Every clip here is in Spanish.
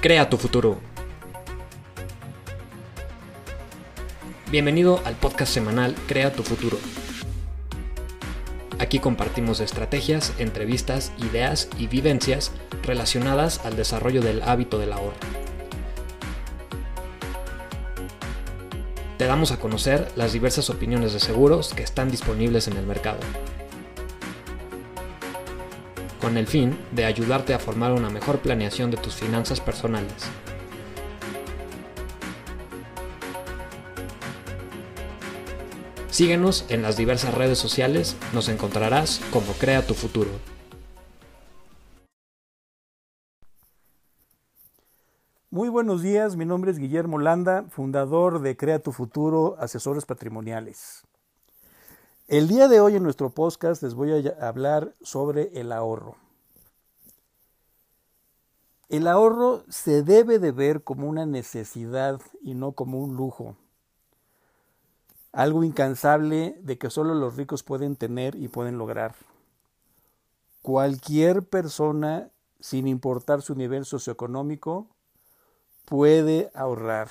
Crea tu futuro. Bienvenido al podcast semanal Crea tu futuro. Aquí compartimos estrategias, entrevistas, ideas y vivencias relacionadas al desarrollo del hábito del ahorro. Te damos a conocer las diversas opiniones de seguros que están disponibles en el mercado con el fin de ayudarte a formar una mejor planeación de tus finanzas personales. Síguenos en las diversas redes sociales, nos encontrarás como Crea tu Futuro. Muy buenos días, mi nombre es Guillermo Landa, fundador de Crea tu Futuro, Asesores Patrimoniales. El día de hoy en nuestro podcast les voy a hablar sobre el ahorro. El ahorro se debe de ver como una necesidad y no como un lujo. Algo incansable de que solo los ricos pueden tener y pueden lograr. Cualquier persona, sin importar su nivel socioeconómico, puede ahorrar.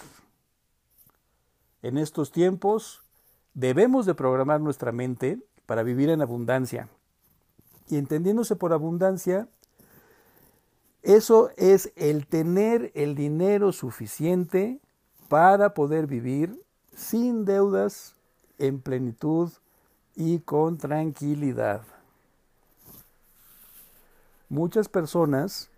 En estos tiempos, Debemos de programar nuestra mente para vivir en abundancia. Y entendiéndose por abundancia, eso es el tener el dinero suficiente para poder vivir sin deudas, en plenitud y con tranquilidad. Muchas personas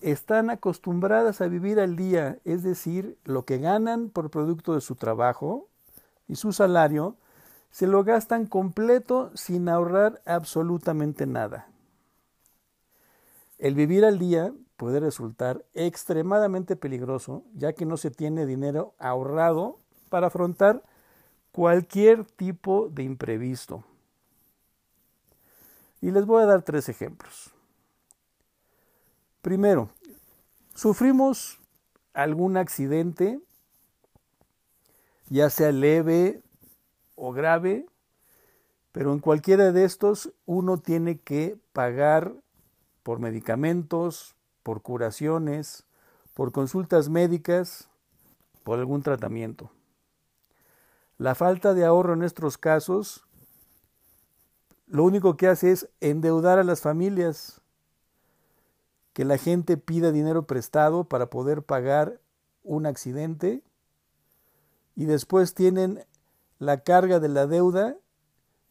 están acostumbradas a vivir al día, es decir, lo que ganan por producto de su trabajo, y su salario se lo gastan completo sin ahorrar absolutamente nada. El vivir al día puede resultar extremadamente peligroso ya que no se tiene dinero ahorrado para afrontar cualquier tipo de imprevisto. Y les voy a dar tres ejemplos. Primero, sufrimos algún accidente ya sea leve o grave, pero en cualquiera de estos uno tiene que pagar por medicamentos, por curaciones, por consultas médicas, por algún tratamiento. La falta de ahorro en estos casos lo único que hace es endeudar a las familias, que la gente pida dinero prestado para poder pagar un accidente y después tienen la carga de la deuda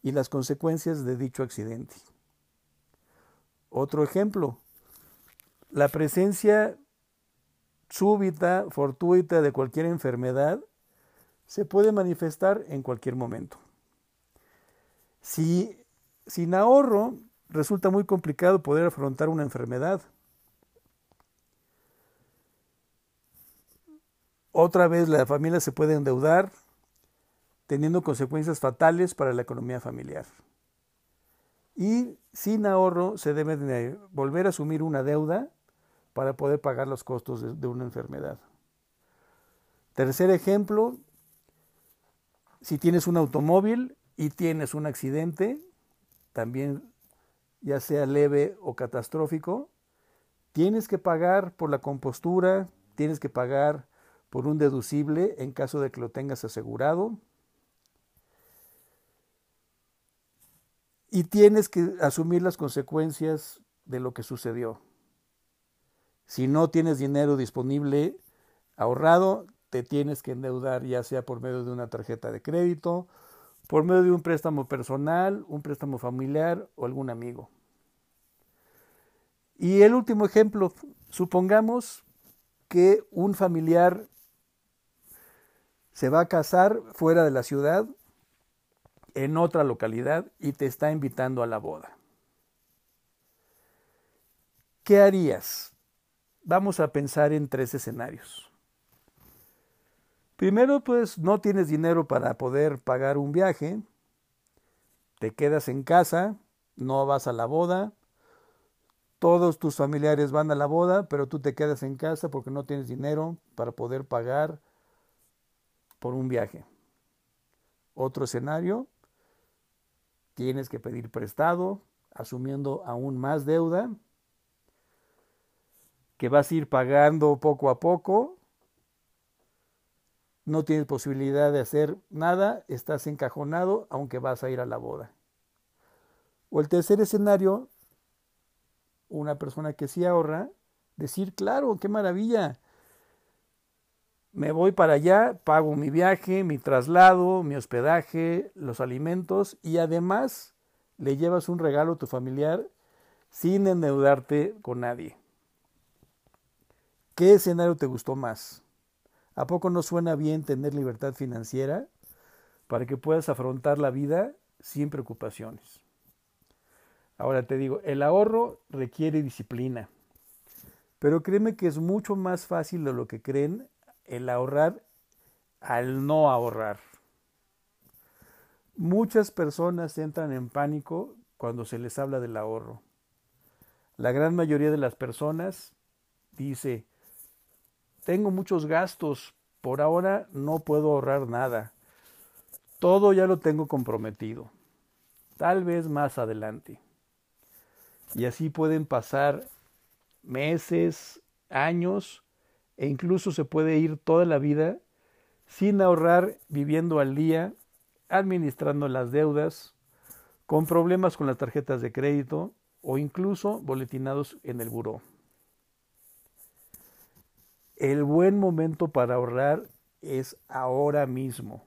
y las consecuencias de dicho accidente. Otro ejemplo, la presencia súbita, fortuita de cualquier enfermedad se puede manifestar en cualquier momento. Si sin ahorro resulta muy complicado poder afrontar una enfermedad, Otra vez la familia se puede endeudar, teniendo consecuencias fatales para la economía familiar. Y sin ahorro se debe volver a asumir una deuda para poder pagar los costos de, de una enfermedad. Tercer ejemplo, si tienes un automóvil y tienes un accidente, también ya sea leve o catastrófico, tienes que pagar por la compostura, tienes que pagar por un deducible en caso de que lo tengas asegurado. Y tienes que asumir las consecuencias de lo que sucedió. Si no tienes dinero disponible ahorrado, te tienes que endeudar ya sea por medio de una tarjeta de crédito, por medio de un préstamo personal, un préstamo familiar o algún amigo. Y el último ejemplo, supongamos que un familiar se va a casar fuera de la ciudad, en otra localidad, y te está invitando a la boda. ¿Qué harías? Vamos a pensar en tres escenarios. Primero, pues no tienes dinero para poder pagar un viaje, te quedas en casa, no vas a la boda, todos tus familiares van a la boda, pero tú te quedas en casa porque no tienes dinero para poder pagar por un viaje. Otro escenario, tienes que pedir prestado, asumiendo aún más deuda. que vas a ir pagando poco a poco, no tienes posibilidad de hacer nada, estás encajonado aunque vas a ir a la boda. O el tercer escenario, una persona que sí ahorra, decir, claro, qué maravilla, me voy para allá, pago mi viaje, mi traslado, mi hospedaje, los alimentos y además le llevas un regalo a tu familiar sin endeudarte con nadie. ¿Qué escenario te gustó más? ¿A poco no suena bien tener libertad financiera para que puedas afrontar la vida sin preocupaciones? Ahora te digo, el ahorro requiere disciplina, pero créeme que es mucho más fácil de lo que creen el ahorrar al no ahorrar. Muchas personas entran en pánico cuando se les habla del ahorro. La gran mayoría de las personas dice, tengo muchos gastos, por ahora no puedo ahorrar nada. Todo ya lo tengo comprometido. Tal vez más adelante. Y así pueden pasar meses, años e incluso se puede ir toda la vida sin ahorrar, viviendo al día, administrando las deudas, con problemas con las tarjetas de crédito o incluso boletinados en el buró. El buen momento para ahorrar es ahora mismo,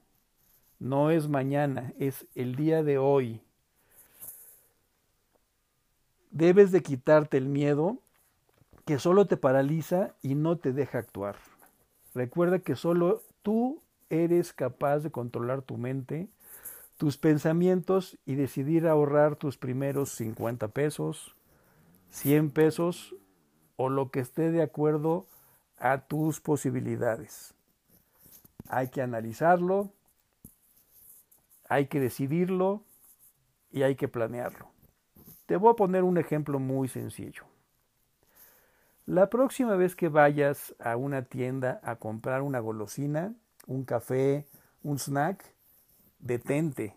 no es mañana, es el día de hoy. Debes de quitarte el miedo que solo te paraliza y no te deja actuar. Recuerda que solo tú eres capaz de controlar tu mente, tus pensamientos y decidir ahorrar tus primeros 50 pesos, 100 pesos o lo que esté de acuerdo a tus posibilidades. Hay que analizarlo, hay que decidirlo y hay que planearlo. Te voy a poner un ejemplo muy sencillo. La próxima vez que vayas a una tienda a comprar una golosina, un café, un snack, detente.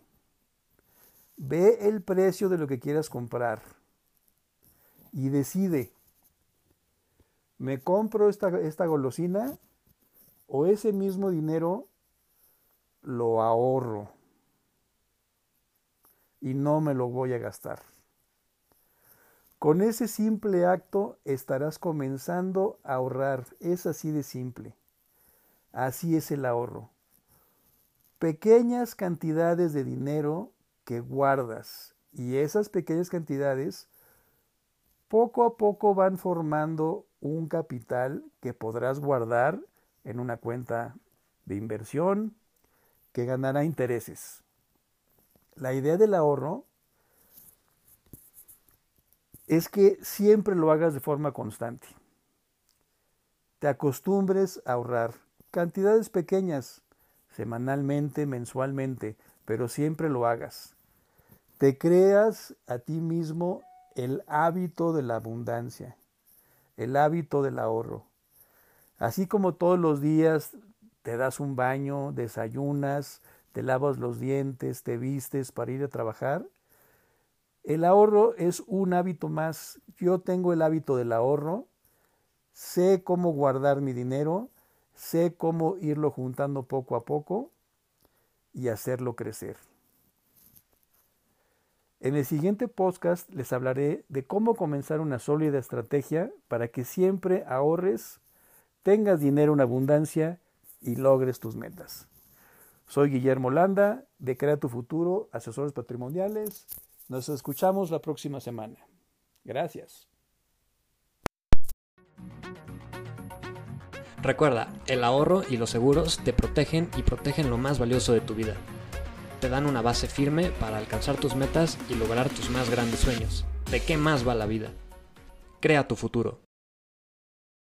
Ve el precio de lo que quieras comprar y decide, ¿me compro esta, esta golosina o ese mismo dinero lo ahorro y no me lo voy a gastar? Con ese simple acto estarás comenzando a ahorrar. Es así de simple. Así es el ahorro. Pequeñas cantidades de dinero que guardas y esas pequeñas cantidades poco a poco van formando un capital que podrás guardar en una cuenta de inversión que ganará intereses. La idea del ahorro es que siempre lo hagas de forma constante. Te acostumbres a ahorrar cantidades pequeñas, semanalmente, mensualmente, pero siempre lo hagas. Te creas a ti mismo el hábito de la abundancia, el hábito del ahorro. Así como todos los días te das un baño, desayunas, te lavas los dientes, te vistes para ir a trabajar, el ahorro es un hábito más. Yo tengo el hábito del ahorro, sé cómo guardar mi dinero, sé cómo irlo juntando poco a poco y hacerlo crecer. En el siguiente podcast les hablaré de cómo comenzar una sólida estrategia para que siempre ahorres, tengas dinero en abundancia y logres tus metas. Soy Guillermo Landa de Crea tu Futuro, asesores patrimoniales. Nos escuchamos la próxima semana. Gracias. Recuerda, el ahorro y los seguros te protegen y protegen lo más valioso de tu vida. Te dan una base firme para alcanzar tus metas y lograr tus más grandes sueños. ¿De qué más va la vida? Crea tu futuro.